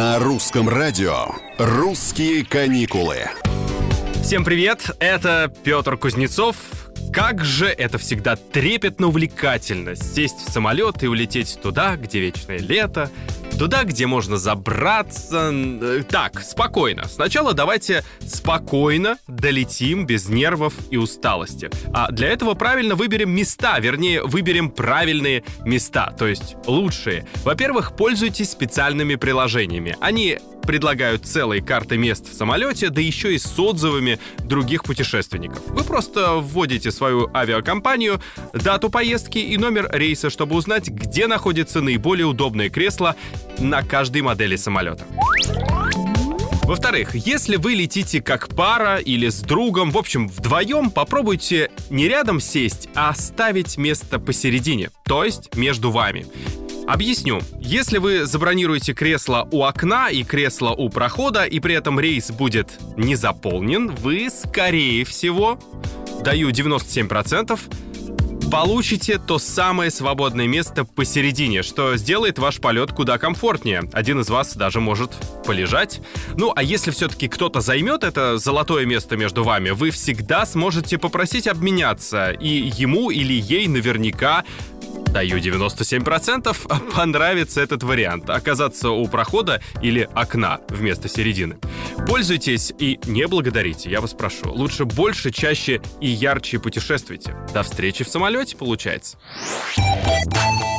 На русском радио «Русские каникулы». Всем привет, это Петр Кузнецов. Как же это всегда трепетно увлекательно сесть в самолет и улететь туда, где вечное лето, туда, где можно забраться. Так, спокойно. Сначала давайте спокойно долетим без нервов и усталости. А для этого правильно выберем места, вернее, выберем правильные места, то есть лучшие. Во-первых, пользуйтесь специальными приложениями. Они предлагают целые карты мест в самолете, да еще и с отзывами других путешественников. Вы просто вводите свою авиакомпанию, дату поездки и номер рейса, чтобы узнать, где находится наиболее удобное кресло на каждой модели самолета. Во-вторых, если вы летите как пара или с другом, в общем, вдвоем, попробуйте не рядом сесть, а оставить место посередине, то есть между вами. Объясню. Если вы забронируете кресло у окна и кресло у прохода, и при этом рейс будет не заполнен, вы, скорее всего, даю 97%, получите то самое свободное место посередине, что сделает ваш полет куда комфортнее. Один из вас даже может полежать. Ну, а если все-таки кто-то займет это золотое место между вами, вы всегда сможете попросить обменяться, и ему или ей наверняка Даю 97%, понравится этот вариант. Оказаться у прохода или окна вместо середины. Пользуйтесь и не благодарите, я вас прошу. Лучше больше, чаще и ярче путешествуйте. До встречи в самолете, получается.